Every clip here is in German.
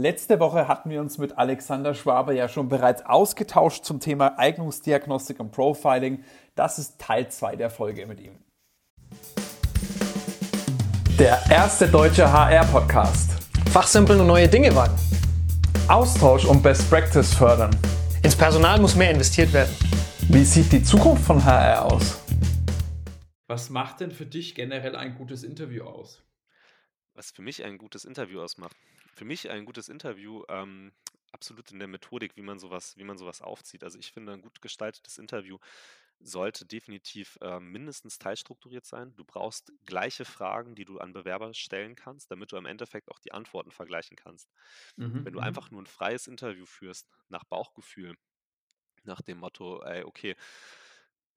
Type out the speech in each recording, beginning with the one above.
Letzte Woche hatten wir uns mit Alexander Schwaber ja schon bereits ausgetauscht zum Thema Eignungsdiagnostik und Profiling. Das ist Teil 2 der Folge mit ihm. Der erste deutsche HR-Podcast. Fachsimpeln und neue Dinge wagen. Austausch und Best Practice fördern. Ins Personal muss mehr investiert werden. Wie sieht die Zukunft von HR aus? Was macht denn für dich generell ein gutes Interview aus? Was für mich ein gutes Interview ausmacht? Für mich ein gutes Interview, ähm, absolut in der Methodik, wie man sowas, wie man sowas aufzieht. Also ich finde, ein gut gestaltetes Interview sollte definitiv äh, mindestens teilstrukturiert sein. Du brauchst gleiche Fragen, die du an Bewerber stellen kannst, damit du im Endeffekt auch die Antworten vergleichen kannst. Mhm, Wenn du mhm. einfach nur ein freies Interview führst, nach Bauchgefühl, nach dem Motto, ey, okay,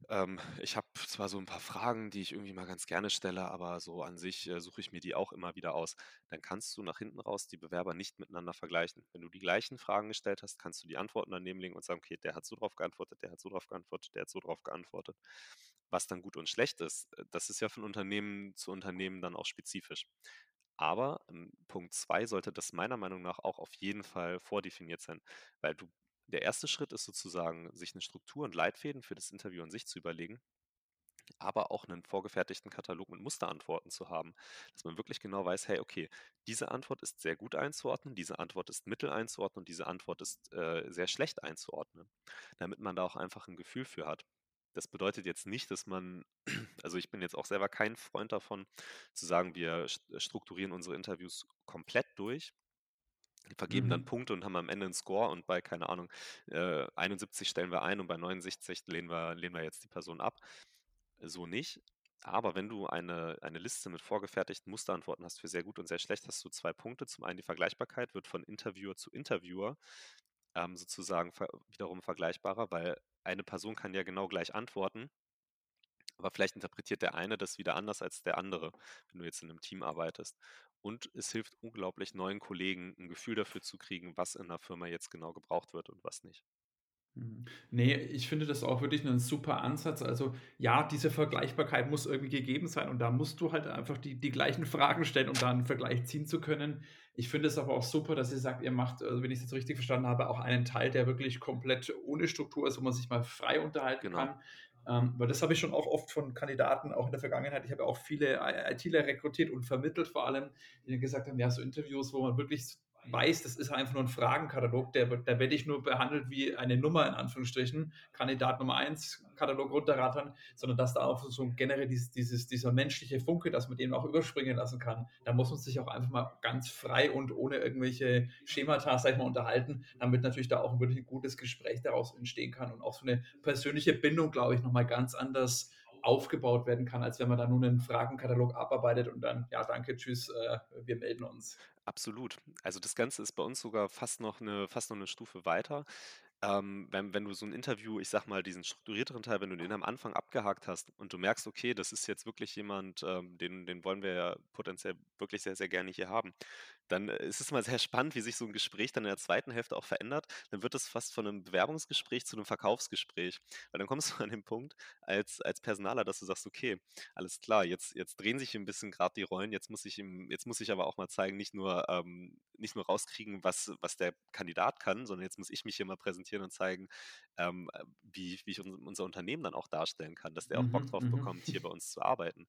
ähm, ich habe zwar so ein paar Fragen, die ich irgendwie mal ganz gerne stelle, aber so an sich äh, suche ich mir die auch immer wieder aus. Dann kannst du nach hinten raus die Bewerber nicht miteinander vergleichen. Wenn du die gleichen Fragen gestellt hast, kannst du die Antworten daneben legen und sagen, okay, der hat so drauf geantwortet, der hat so drauf geantwortet, der hat so drauf geantwortet. Was dann gut und schlecht ist, äh, das ist ja von Unternehmen zu Unternehmen dann auch spezifisch. Aber ähm, Punkt 2 sollte das meiner Meinung nach auch auf jeden Fall vordefiniert sein, weil du der erste Schritt ist sozusagen, sich eine Struktur und Leitfäden für das Interview an sich zu überlegen, aber auch einen vorgefertigten Katalog mit Musterantworten zu haben, dass man wirklich genau weiß, hey, okay, diese Antwort ist sehr gut einzuordnen, diese Antwort ist mittel einzuordnen und diese Antwort ist äh, sehr schlecht einzuordnen, damit man da auch einfach ein Gefühl für hat. Das bedeutet jetzt nicht, dass man, also ich bin jetzt auch selber kein Freund davon, zu sagen, wir strukturieren unsere Interviews komplett durch, die vergeben dann mhm. Punkte und haben am Ende einen Score und bei, keine Ahnung, äh, 71 stellen wir ein und bei 69 lehnen wir, lehnen wir jetzt die Person ab. So nicht. Aber wenn du eine, eine Liste mit vorgefertigten Musterantworten hast für sehr gut und sehr schlecht, hast du zwei Punkte. Zum einen die Vergleichbarkeit wird von Interviewer zu Interviewer ähm, sozusagen ver wiederum vergleichbarer, weil eine Person kann ja genau gleich antworten, aber vielleicht interpretiert der eine das wieder anders als der andere, wenn du jetzt in einem Team arbeitest. Und es hilft unglaublich neuen Kollegen ein Gefühl dafür zu kriegen, was in der Firma jetzt genau gebraucht wird und was nicht. Mhm. Nee, ich finde das auch wirklich ein super Ansatz. Also ja, diese Vergleichbarkeit muss irgendwie gegeben sein und da musst du halt einfach die, die gleichen Fragen stellen, um da einen Vergleich ziehen zu können. Ich finde es aber auch super, dass ihr sagt, ihr macht, also wenn ich es jetzt richtig verstanden habe, auch einen Teil, der wirklich komplett ohne Struktur ist, wo man sich mal frei unterhalten genau. kann. Ähm, weil das habe ich schon auch oft von Kandidaten, auch in der Vergangenheit. Ich habe auch viele ITler rekrutiert und vermittelt, vor allem, die gesagt haben, ja, so Interviews, wo man wirklich weiß, das ist einfach nur ein Fragenkatalog, der, da werde ich nur behandelt wie eine Nummer in Anführungsstrichen, Kandidat Nummer 1, Katalog runterrattern, sondern dass da auch so generell dieses, dieses, dieser menschliche Funke, dass man den auch überspringen lassen kann. Da muss man sich auch einfach mal ganz frei und ohne irgendwelche Schemata, sag ich mal, unterhalten, damit natürlich da auch wirklich ein gutes Gespräch daraus entstehen kann und auch so eine persönliche Bindung, glaube ich, nochmal ganz anders aufgebaut werden kann, als wenn man da nur einen Fragenkatalog abarbeitet und dann, ja, danke, tschüss, äh, wir melden uns. Absolut. Also das Ganze ist bei uns sogar fast noch eine, fast noch eine Stufe weiter. Ähm, wenn, wenn du so ein Interview, ich sag mal, diesen strukturierteren Teil, wenn du den am Anfang abgehakt hast und du merkst, okay, das ist jetzt wirklich jemand, ähm, den, den wollen wir ja potenziell wirklich sehr, sehr gerne hier haben, dann äh, ist es mal sehr spannend, wie sich so ein Gespräch dann in der zweiten Hälfte auch verändert. Dann wird es fast von einem Bewerbungsgespräch zu einem Verkaufsgespräch. Weil dann kommst du an den Punkt als, als Personaler, dass du sagst, okay, alles klar, jetzt, jetzt drehen sich ein bisschen gerade die Rollen, jetzt muss ich ihm, jetzt muss ich aber auch mal zeigen, nicht nur, ähm, nicht nur rauskriegen, was, was der Kandidat kann, sondern jetzt muss ich mich hier mal präsentieren und zeigen, ähm, wie, wie ich unser Unternehmen dann auch darstellen kann, dass der auch Bock mhm, drauf mhm. bekommt, hier bei uns zu arbeiten.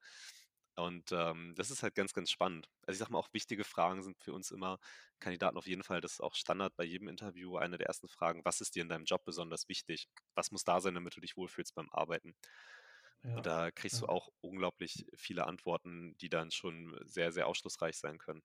Und ähm, das ist halt ganz, ganz spannend. Also ich sag mal, auch wichtige Fragen sind für uns immer Kandidaten auf jeden Fall, das ist auch Standard bei jedem Interview, eine der ersten Fragen, was ist dir in deinem Job besonders wichtig? Was muss da sein, damit du dich wohlfühlst beim Arbeiten? Ja, Und da kriegst ja. du auch unglaublich viele Antworten, die dann schon sehr, sehr aufschlussreich sein können.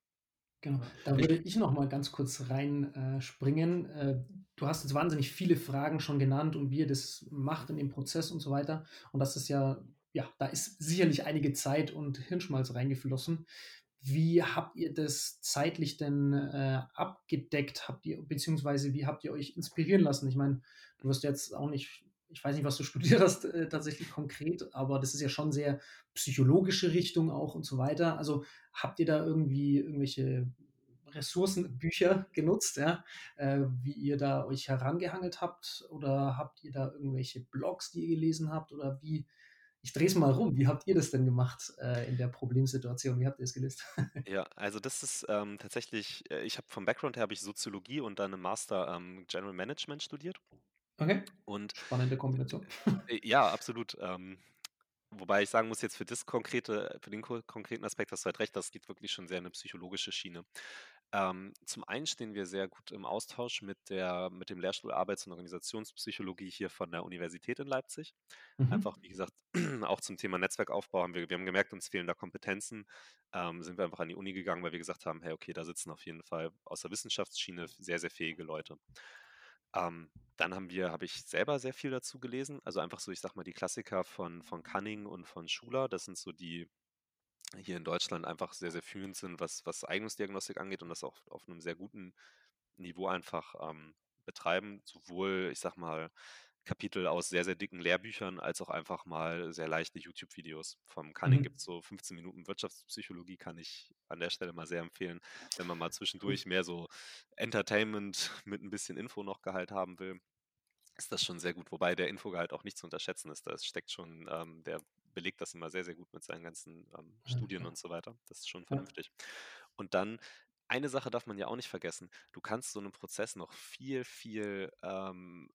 Genau, da würde ich noch mal ganz kurz reinspringen. Äh, äh, du hast jetzt wahnsinnig viele Fragen schon genannt und wie ihr das macht in dem Prozess und so weiter. Und das ist ja ja, da ist sicherlich einige Zeit und Hirnschmalz reingeflossen. Wie habt ihr das zeitlich denn äh, abgedeckt? Habt ihr, beziehungsweise wie habt ihr euch inspirieren lassen? Ich meine, du wirst jetzt auch nicht, ich weiß nicht, was du studiert hast, äh, tatsächlich konkret, aber das ist ja schon sehr psychologische Richtung auch und so weiter. Also habt ihr da irgendwie irgendwelche Ressourcenbücher genutzt, ja, äh, wie ihr da euch herangehangelt habt? Oder habt ihr da irgendwelche Blogs, die ihr gelesen habt? Oder wie, ich drehe es mal rum. Wie habt ihr das denn gemacht äh, in der Problemsituation? Wie habt ihr es gelöst? Ja, also das ist ähm, tatsächlich, äh, ich habe vom Background her habe ich Soziologie und dann im Master ähm, General Management studiert. Okay. Und Spannende Kombination. äh, ja, absolut. Ähm, wobei ich sagen muss, jetzt für das konkrete, für den ko- konkreten Aspekt hast du halt recht, das geht wirklich schon sehr in eine psychologische Schiene. Ähm, zum einen stehen wir sehr gut im Austausch mit der, mit dem Lehrstuhl Arbeits- und Organisationspsychologie hier von der Universität in Leipzig. Mhm. Einfach, wie gesagt, auch zum Thema Netzwerkaufbau haben wir, wir haben gemerkt, uns fehlen da Kompetenzen. Ähm, sind wir einfach an die Uni gegangen, weil wir gesagt haben, hey, okay, da sitzen auf jeden Fall aus der Wissenschaftsschiene sehr, sehr fähige Leute. Ähm, dann haben wir, habe ich selber sehr viel dazu gelesen. Also einfach so, ich sag mal, die Klassiker von, von Cunning und von Schuler. Das sind so die, hier in Deutschland einfach sehr, sehr führend sind, was, was Eignungsdiagnostik angeht und das auch auf einem sehr guten Niveau einfach ähm, betreiben. Sowohl, ich sag mal, Kapitel aus sehr, sehr dicken Lehrbüchern, als auch einfach mal sehr leichte YouTube-Videos. Vom Cunning Mhm. gibt es so 15 Minuten Wirtschaftspsychologie, kann ich an der Stelle mal sehr empfehlen, wenn man mal zwischendurch mehr so Entertainment mit ein bisschen Info-noch-Gehalt haben will ist das schon sehr gut. Wobei der Infogehalt auch nicht zu unterschätzen ist. Da steckt schon, ähm, der belegt das immer sehr, sehr gut mit seinen ganzen ähm, Studien und so weiter. Das ist schon vernünftig. Und dann, eine Sache darf man ja auch nicht vergessen. Du kannst so einen Prozess noch viel, viel ähm,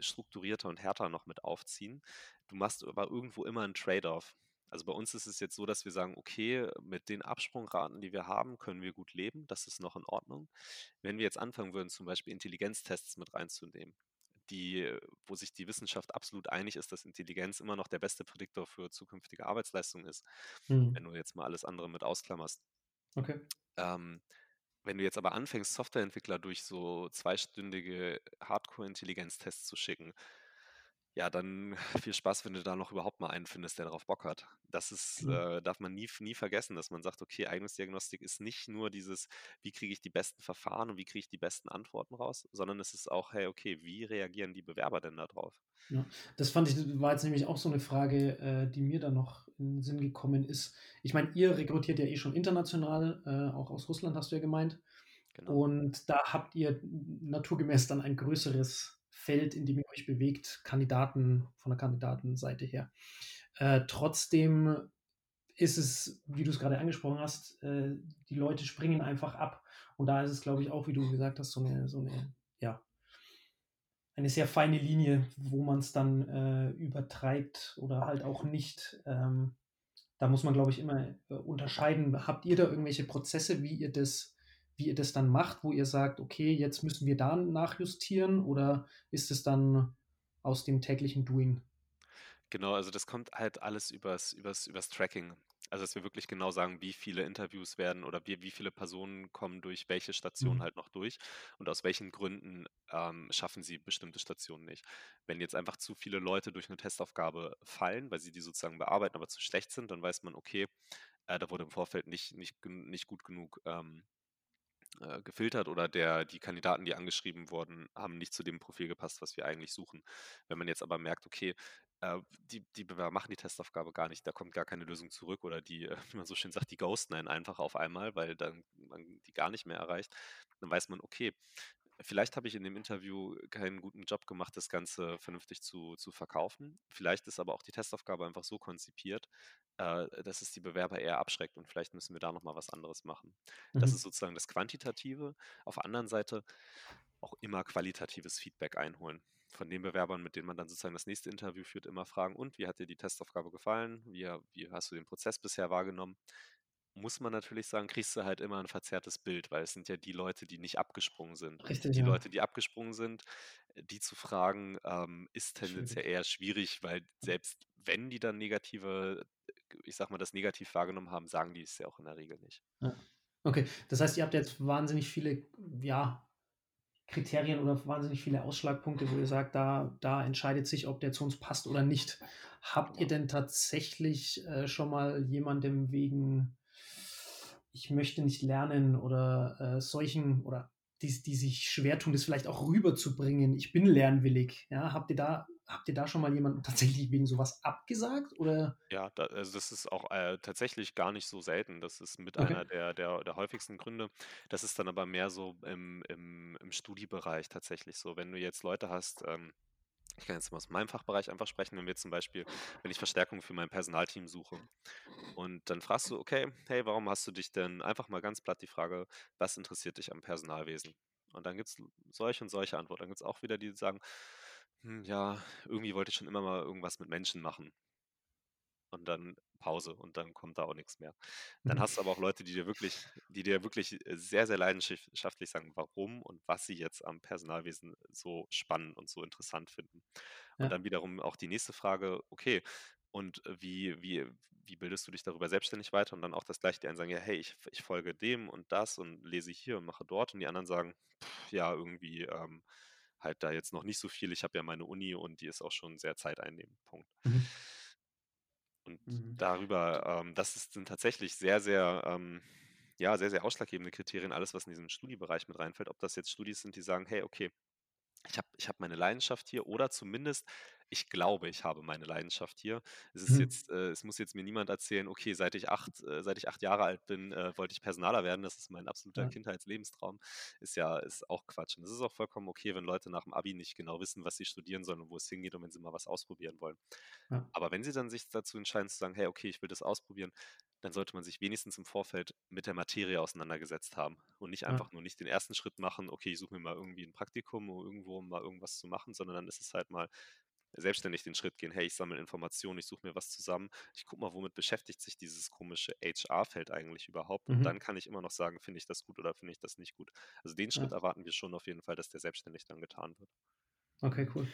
strukturierter und härter noch mit aufziehen. Du machst aber irgendwo immer einen Trade-off. Also bei uns ist es jetzt so, dass wir sagen, okay, mit den Absprungraten, die wir haben, können wir gut leben. Das ist noch in Ordnung. Wenn wir jetzt anfangen würden, zum Beispiel Intelligenztests mit reinzunehmen, die, wo sich die Wissenschaft absolut einig ist, dass Intelligenz immer noch der beste Prädiktor für zukünftige Arbeitsleistung ist, Mhm. wenn du jetzt mal alles andere mit ausklammerst. Okay. Ähm, wenn du jetzt aber anfängst, Softwareentwickler durch so zweistündige Hardcore-Intelligenztests zu schicken, ja, dann viel Spaß, wenn du da noch überhaupt mal einen findest, der darauf Bock hat. Das ist, Genau. äh, darf man nie, nie vergessen, dass man sagt, okay, Eignungsdiagnostik ist nicht nur dieses, wie kriege ich die besten Verfahren und wie kriege ich die besten Antworten raus, sondern es ist auch, hey, okay, wie reagieren die Bewerber denn darauf? Ja, das fand ich, war jetzt nämlich auch so eine Frage, äh, die mir da noch in den Sinn gekommen ist. Ich meine, ihr rekrutiert ja eh schon international, äh, auch aus Russland hast du ja gemeint. Genau. Und da habt ihr naturgemäß dann ein größeres Feld, in dem ihr euch bewegt, Kandidaten von der Kandidatenseite her. Äh, trotzdem ist es, wie du es gerade angesprochen hast, äh, die Leute springen einfach ab. Und da ist es, glaube ich, auch, wie du gesagt hast, so eine, so eine, ja, eine sehr feine Linie, wo man es dann äh, übertreibt oder halt auch nicht. Ähm, da muss man, glaube ich, immer äh, unterscheiden. Habt ihr da irgendwelche Prozesse, wie ihr das, wie ihr das dann macht, wo ihr sagt, okay, jetzt müssen wir da nachjustieren oder ist es dann aus dem täglichen Doing? Genau, also das kommt halt alles übers, übers, übers Tracking. Also dass wir wirklich genau sagen, wie viele Interviews werden oder wie, wie viele Personen kommen durch welche Station Mhm. halt noch durch und aus welchen Gründen ähm, schaffen sie bestimmte Stationen nicht. Wenn jetzt einfach zu viele Leute durch eine Testaufgabe fallen, weil sie die sozusagen bearbeiten, aber zu schlecht sind, dann weiß man, okay, äh, da wurde im Vorfeld nicht, nicht, nicht gut genug ähm, äh, gefiltert oder der, die Kandidaten, die angeschrieben wurden, haben nicht zu dem Profil gepasst, was wir eigentlich suchen. Wenn man jetzt aber merkt, okay, äh, die, die Bewerber machen die Testaufgabe gar nicht, da kommt gar keine Lösung zurück oder die, äh, wie man so schön sagt, die ghosten einen einfach auf einmal, weil dann man die gar nicht mehr erreicht, dann weiß man, okay, vielleicht habe ich in dem Interview keinen guten Job gemacht, das Ganze vernünftig zu, zu verkaufen. Vielleicht ist aber auch die Testaufgabe einfach so konzipiert, äh, dass es die Bewerber eher abschreckt und vielleicht müssen wir da nochmal was anderes machen. Das Mhm. ist sozusagen das Quantitative. Auf der anderen Seite auch immer qualitatives Feedback einholen. Von den Bewerbern, mit denen man dann sozusagen das nächste Interview führt, immer fragen, und wie hat dir die Testaufgabe gefallen? Wie, wie hast du den Prozess bisher wahrgenommen? Muss man natürlich sagen, kriegst du halt immer ein verzerrtes Bild, weil es sind ja die Leute, die nicht abgesprungen sind. Richtig, die ja. Leute, die abgesprungen sind, äh, die zu fragen, ähm, ist tendenziell Schwierig. eher schwierig, weil selbst wenn die dann negative, ich sag mal, das negativ wahrgenommen haben, sagen die es ja auch in der Regel nicht. Ja. Okay, das heißt, ihr habt jetzt wahnsinnig viele, ja, Kriterien oder wahnsinnig viele Ausschlagpunkte, wo ihr sagt, da, da entscheidet sich, ob der zu uns passt oder nicht. Habt ihr Genau. denn tatsächlich äh, schon mal jemandem wegen, ich möchte nicht lernen oder äh, solchen oder die, die sich schwer tun, das vielleicht auch rüberzubringen, ich bin lernwillig, ja, habt ihr da, habt ihr da schon mal jemanden tatsächlich wegen sowas abgesagt oder? Ja, da, also das ist auch äh, tatsächlich gar nicht so selten. Das ist mit Okay. einer der, der, der häufigsten Gründe. Das ist dann aber mehr so im, im, im Studiebereich tatsächlich so. Wenn du jetzt Leute hast, ähm, ich kann jetzt mal aus meinem Fachbereich einfach sprechen, wenn wir zum Beispiel, wenn ich Verstärkung für mein Personalteam suche. Und dann fragst du, okay, hey, warum hast du dich denn einfach mal ganz platt die Frage, was interessiert dich am Personalwesen? Und dann gibt es solche und solche Antworten. Dann gibt es auch wieder die, die sagen, hm, ja, irgendwie wollte ich schon immer mal irgendwas mit Menschen machen. Und dann Pause und dann kommt da auch nichts mehr. Dann Mhm. hast du aber auch Leute, die dir wirklich, die dir wirklich äh, sehr, sehr leidenschaftlich sagen, warum und was sie jetzt am Personalwesen so spannend und so interessant finden. Und Ja. dann wiederum auch die nächste Frage, okay, und wie, wie, wie bildest du dich darüber selbstständig weiter? Und dann auch das gleiche, die einen sagen, ja, hey, ich, ich folge dem und das und lese hier und mache dort. Und die anderen sagen, pff, ja, irgendwie ähm, halt da jetzt noch nicht so viel. Ich habe ja meine Uni und die ist auch schon sehr zeiteinnehmend. Punkt. Mhm. Und Mhm. darüber, ähm, das ist, sind tatsächlich sehr, sehr, ähm, ja, sehr, sehr ausschlaggebende Kriterien, alles, was in diesen Studiebereich mit reinfällt. Ob das jetzt Studis sind, die sagen, hey, okay, ich habe ich hab meine Leidenschaft hier oder zumindest ich glaube, ich habe meine Leidenschaft hier. Es ist Mhm. jetzt, äh, es muss jetzt mir niemand erzählen, okay, seit ich acht, äh, seit ich acht Jahre alt bin, äh, wollte ich Personaler werden. Das ist mein absoluter Ja. Kindheitslebenstraum. Ist ja, ist auch Quatsch. Und es ist auch vollkommen okay, wenn Leute nach dem Abi nicht genau wissen, was sie studieren sollen und wo es hingeht und wenn sie mal was ausprobieren wollen. Ja. Aber wenn sie dann sich dazu entscheiden zu sagen, hey, okay, ich will das ausprobieren, dann sollte man sich wenigstens im Vorfeld mit der Materie auseinandergesetzt haben und nicht Ja. einfach nur nicht den ersten Schritt machen, okay, ich suche mir mal irgendwie ein Praktikum oder irgendwo, um mal irgendwas zu machen, sondern dann ist es halt mal selbstständig den Schritt gehen, hey, ich sammle Informationen, ich suche mir was zusammen, ich gucke mal, womit beschäftigt sich dieses komische HR-Feld eigentlich überhaupt und Mhm. dann kann ich immer noch sagen, finde ich das gut oder finde ich das nicht gut. Also den Schritt Ja. erwarten wir schon auf jeden Fall, dass der selbstständig dann getan wird. Okay, cool.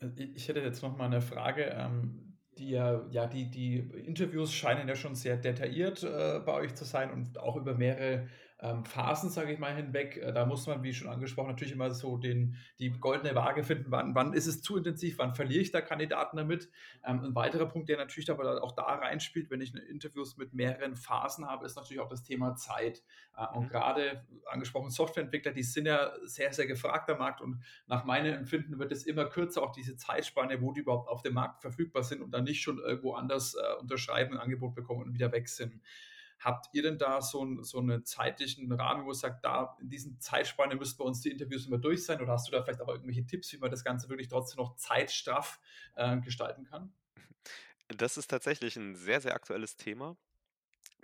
Äh, Ich hätte jetzt noch mal eine Frage. Ähm, die, ja, ja, die, die Interviews scheinen ja schon sehr detailliert äh, bei euch zu sein und auch über mehrere ähm, Phasen, sage ich mal, hinweg. Äh, da muss man, wie schon angesprochen, natürlich immer so den, die goldene Waage finden, wann, wann ist es zu intensiv, wann verliere ich da Kandidaten damit. Ähm, ein weiterer Punkt, der natürlich aber auch da reinspielt, wenn ich Interviews mit mehreren Phasen habe, ist natürlich auch das Thema Zeit. Äh, und Mhm. gerade angesprochen Softwareentwickler, die sind ja sehr, sehr gefragt am Markt und nach meinem Empfinden wird es immer kürzer, auch diese Zeitspanne, wo die überhaupt auf dem Markt verfügbar sind und dann nicht schon irgendwo anders äh, unterschreiben, ein Angebot bekommen und wieder weg sind. Habt ihr denn da so, ein, so einen zeitlichen Rahmen, wo ihr sagt, da in diesen Zeitspanne müssten bei uns die Interviews immer durch sein? Oder hast du da vielleicht auch irgendwelche Tipps, wie man das Ganze wirklich trotzdem noch zeitstraff äh, gestalten kann? Das ist tatsächlich ein sehr, sehr aktuelles Thema.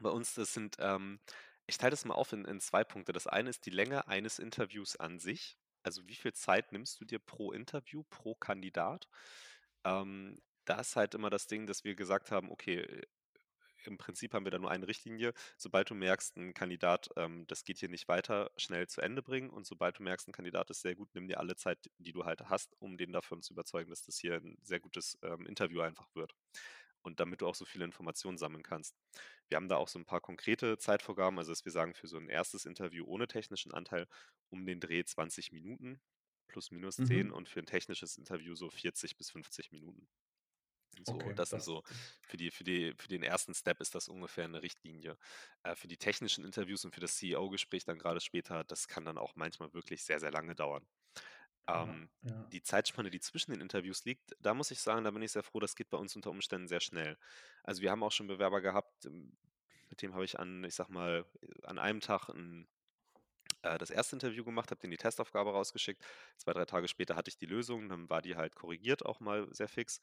Bei uns, das sind, ähm, ich teile das mal auf in, in zwei Punkte. Das eine ist die Länge eines Interviews an sich. Also wie viel Zeit nimmst du dir pro Interview, pro Kandidat? Ähm, da ist halt immer das Ding, dass wir gesagt haben, okay, im Prinzip haben wir da nur eine Richtlinie. Sobald du merkst, ein Kandidat, ähm, das geht hier nicht weiter, schnell zu Ende bringen. Und sobald du merkst, ein Kandidat ist sehr gut, nimm dir alle Zeit, die du halt hast, um den davon zu überzeugen, dass das hier ein sehr gutes ähm, Interview einfach wird. Und damit du auch so viele Informationen sammeln kannst. Wir haben da auch so ein paar konkrete Zeitvorgaben, also dass wir sagen, für so ein erstes Interview ohne technischen Anteil um den Dreh 20 Minuten plus minus 10 Mhm. und für ein technisches Interview so 40 bis 50 Minuten. So, Okay, das sind das, so, für, die, für, die, für den ersten Step ist das ungefähr eine Richtlinie. Äh, für die technischen Interviews und für das CEO-Gespräch dann gerade später, das kann dann auch manchmal wirklich sehr, sehr lange dauern. ja, Ähm, ja. die Zeitspanne, die zwischen den Interviews liegt, da muss ich sagen, da bin ich sehr froh, das geht bei uns unter Umständen sehr schnell. Also wir haben auch schon Bewerber gehabt, ähm, mit dem habe ich an, ich sag mal, an einem Tag ein, äh, das erste Interview gemacht, habe denen die Testaufgabe rausgeschickt. Zwei, drei Tage später hatte ich die Lösung, dann war die halt korrigiert auch mal sehr fix.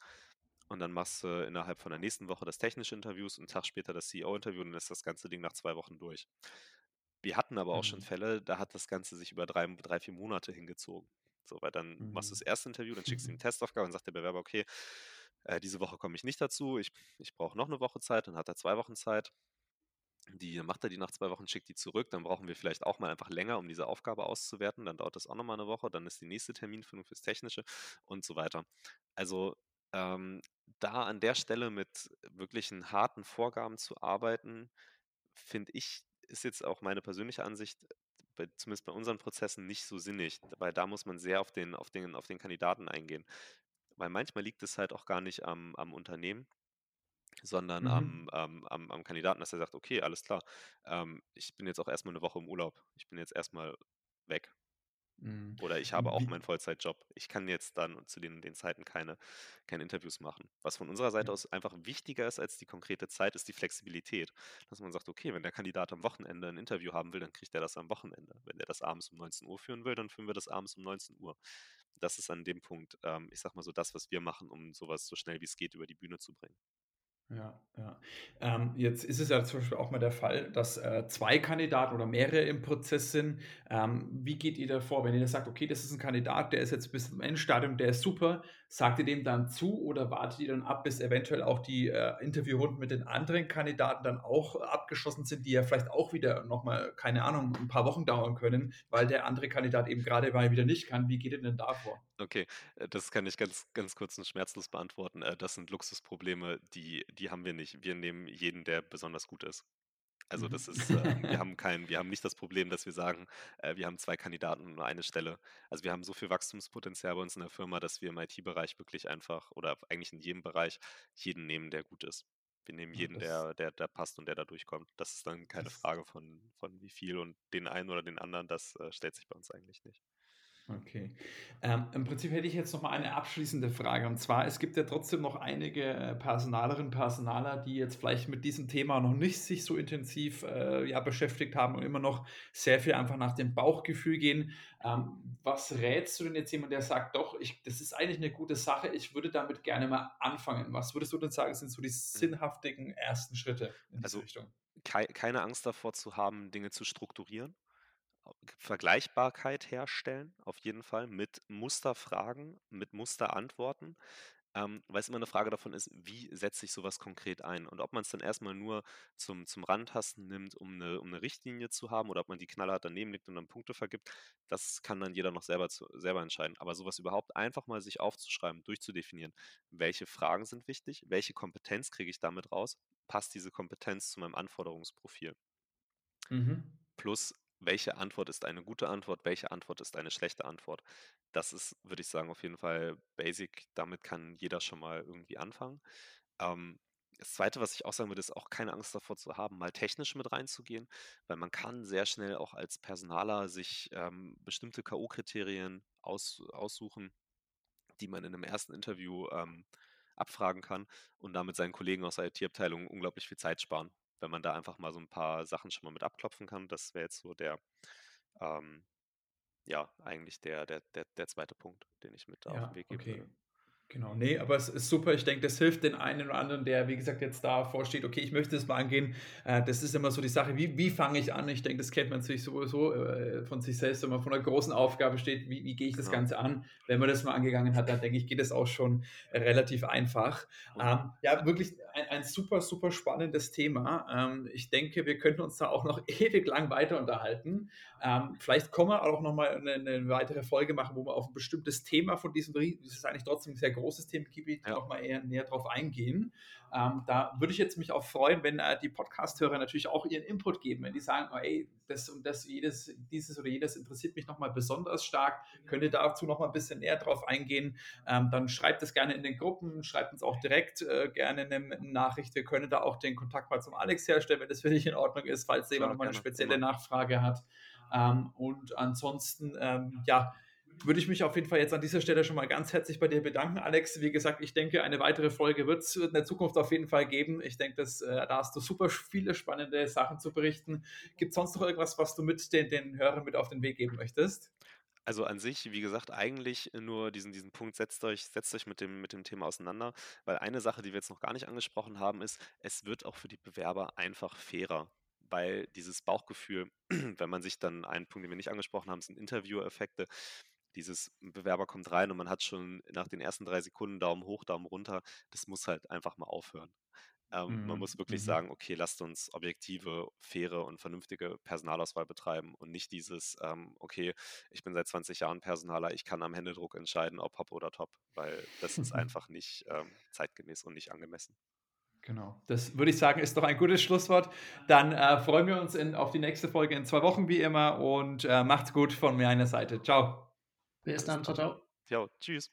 Und dann machst du innerhalb von der nächsten Woche das technische Interviews und einen Tag später das CEO-Interview und dann ist das ganze Ding nach zwei Wochen durch. Wir hatten aber auch schon Mhm. Fälle, da hat das Ganze sich über drei, drei vier Monate hingezogen. So, weil dann machst du das Mhm. erste Interview, dann schickst du ihm eine Testaufgabe und sagt der Bewerber, okay, äh, diese Woche komme ich nicht dazu, ich, ich brauche noch eine Woche Zeit, dann hat er zwei Wochen Zeit. Die macht er die nach zwei Wochen, schickt die zurück. Dann brauchen wir vielleicht auch mal einfach länger, um diese Aufgabe auszuwerten. Dann dauert das auch nochmal eine Woche. Dann ist die nächste Terminfindung fürs Technische und so weiter. Also ähm, da an der Stelle mit wirklichen harten Vorgaben zu arbeiten, finde ich, ist jetzt auch meine persönliche Ansicht, bei, zumindest bei unseren Prozessen nicht so sinnig, weil da muss man sehr auf den, auf den, auf den Kandidaten eingehen. Weil manchmal liegt es halt auch gar nicht am, am Unternehmen, sondern Mhm. am, am, am, am Kandidaten, dass er sagt, okay, alles klar, ähm, ich bin jetzt auch erstmal eine Woche im Urlaub, ich bin jetzt erstmal weg. Mhm. Oder ich habe auch Wie, meinen Vollzeitjob. Ich kann jetzt dann zu den, den Zeiten keine, keine Interviews machen. Was von unserer Seite ja. aus einfach wichtiger ist als die konkrete Zeit, ist die Flexibilität. Dass man sagt, okay, wenn der Kandidat am Wochenende ein Interview haben will, dann kriegt er das am Wochenende. Wenn er das abends um 19 Uhr führen will, dann führen wir das abends um 19 Uhr. Das ist an dem Punkt, ähm, ich sag mal so, das, was wir machen, um sowas so schnell wie es geht über die Bühne zu bringen. Ja, ja. Ähm, jetzt ist es ja zum Beispiel auch mal der Fall, dass äh, zwei Kandidaten oder mehrere im Prozess sind. Ähm, wie geht ihr da vor, wenn ihr sagt, okay, das ist ein Kandidat, der ist jetzt bis zum Endstadium, der ist super, sagt ihr dem dann zu oder wartet ihr dann ab, bis eventuell auch die äh, Interviewrunden mit den anderen Kandidaten dann auch abgeschlossen sind, die ja vielleicht auch wieder nochmal, keine Ahnung, ein paar Wochen dauern können, weil der andere Kandidat eben gerade mal wieder nicht kann. Wie geht ihr denn da vor? Okay, äh, das kann ich ganz, ganz kurz und schmerzlos beantworten. Äh, das sind Luxusprobleme, die, die haben wir nicht. Wir nehmen jeden, der besonders gut ist. Also das Mhm. ist, äh, wir haben kein, wir haben nicht das Problem, dass wir sagen, äh, wir haben zwei Kandidaten und nur eine Stelle. Also wir haben so viel Wachstumspotenzial bei uns in der Firma, dass wir im IT-Bereich wirklich einfach oder eigentlich in jedem Bereich jeden nehmen, der gut ist. Wir nehmen Ja, jeden, das, der, der, der passt und der da durchkommt. Das ist dann keine das Frage von, von wie viel und den einen oder den anderen, das äh, stellt sich bei uns eigentlich nicht. Okay. Ähm, im Prinzip hätte ich jetzt noch mal eine abschließende Frage. Und zwar, es gibt ja trotzdem noch einige äh, Personalerinnen, Personaler, die jetzt vielleicht mit diesem Thema noch nicht sich so intensiv äh, ja, beschäftigt haben und immer noch sehr viel einfach nach dem Bauchgefühl gehen. Ähm, was rätst du denn jetzt jemand, der sagt, doch, ich, das ist eigentlich eine gute Sache, ich würde damit gerne mal anfangen. Was würdest du denn sagen, sind so die Mhm. sinnhaftigen ersten Schritte in diese Also Richtung? kei keine Angst davor zu haben, Dinge zu strukturieren. Vergleichbarkeit herstellen, auf jeden Fall, mit Musterfragen, mit Musterantworten, ähm, weil es immer eine Frage davon ist, wie setze ich sowas konkret ein? Und ob man es dann erstmal nur zum, zum Randtasten nimmt, um eine, um eine Richtlinie zu haben, oder ob man die knallhart daneben legt und dann Punkte vergibt, das kann dann jeder noch selber, zu, selber entscheiden. Aber sowas überhaupt einfach mal sich aufzuschreiben, durchzudefinieren, welche Fragen sind wichtig, welche Kompetenz kriege ich damit raus, passt diese Kompetenz zu meinem Anforderungsprofil? Mhm. Plus, welche Antwort ist eine gute Antwort, welche Antwort ist eine schlechte Antwort. Das ist, würde ich sagen, auf jeden Fall basic. Damit kann jeder schon mal irgendwie anfangen. Ähm, das Zweite, was ich auch sagen würde, ist auch keine Angst davor zu haben, mal technisch mit reinzugehen, weil man kann sehr schnell auch als Personaler sich ähm, bestimmte K.O.-Kriterien aus, aussuchen, die man in einem ersten Interview ähm, abfragen kann und damit seinen Kollegen aus der IT-Abteilung unglaublich viel Zeit sparen, wenn man da einfach mal so ein paar Sachen schon mal mit abklopfen kann. Das wäre jetzt so der, ähm, ja, eigentlich der, der, der, der zweite Punkt, den ich mit auf den Ja, Weg geben okay. würde. Genau, nee, aber es ist super. Ich denke, das hilft den einen oder anderen, der, wie gesagt, jetzt davor steht, okay, ich möchte das mal angehen. Äh, das ist immer so die Sache, wie, wie fange ich an? Ich denke, das kennt man sich sowieso äh, von sich selbst, wenn man vor einer großen Aufgabe steht, wie, wie gehe ich das Genau. Ganze an? Wenn man das mal angegangen hat, dann denke ich, geht das auch schon relativ einfach. Ähm, ja, wirklich ein, ein, super, super spannendes Thema. Ähm, ich denke, wir könnten uns da auch noch ewig lang weiter unterhalten. Ähm, vielleicht kommen wir auch noch mal eine, eine, weitere Folge machen, wo wir auf ein bestimmtes Thema von diesem, das ist eigentlich trotzdem sehr großes Themengebiet, ja. noch mal eher näher drauf eingehen. Ähm, da würde ich jetzt mich auch freuen, wenn äh, die Podcast-Hörer natürlich auch ihren Input geben, wenn die sagen, oh, ey, das und das, jedes, dieses oder jenes interessiert mich noch mal besonders stark, könnt ihr dazu noch mal ein bisschen näher drauf eingehen, ähm, dann schreibt es gerne in den Gruppen, schreibt uns auch direkt äh, gerne eine, eine, Nachricht. Wir können da auch den Kontakt mal zum Alex herstellen, wenn das für dich in Ordnung ist, falls jemand noch mal eine spezielle. Nachfrage hat. Ähm, und ansonsten, ähm, ja, würde ich mich auf jeden Fall jetzt an dieser Stelle schon mal ganz herzlich bei dir bedanken, Alex. Wie gesagt, ich denke, eine weitere Folge wird es in der Zukunft auf jeden Fall geben. Ich denke, dass, äh, da hast du super viele spannende Sachen zu berichten. Gibt es sonst noch irgendwas, was du mit den, den Hörern mit auf den Weg geben möchtest? Also an sich, wie gesagt, eigentlich nur diesen, diesen Punkt, setzt euch, setzt euch mit dem, mit dem Thema auseinander, weil eine Sache, die wir jetzt noch gar nicht angesprochen haben, ist, es wird auch für die Bewerber einfach fairer weil dieses Bauchgefühl, wenn man sich dann einen Punkt, den wir nicht angesprochen haben, sind Interview-Effekte. Dieses Bewerber kommt rein und man hat schon nach den ersten drei Sekunden Daumen hoch, Daumen runter. Das muss halt einfach mal aufhören. Ähm, mhm. Man muss wirklich mhm. sagen, okay, lasst uns objektive, faire und vernünftige Personalauswahl betreiben und nicht dieses, ähm, okay, ich bin seit 20 Jahren Personaler, ich kann am Händedruck entscheiden, ob Hop oder Top, weil das ist einfach nicht ähm, zeitgemäß und nicht angemessen. Genau, das würde ich sagen, ist doch ein gutes Schlusswort. Dann äh, freuen wir uns in, auf die nächste Folge in zwei Wochen wie immer und äh, macht's gut von meiner Seite. Ciao. Bis dann, ciao, ciao. Ja, tschüss.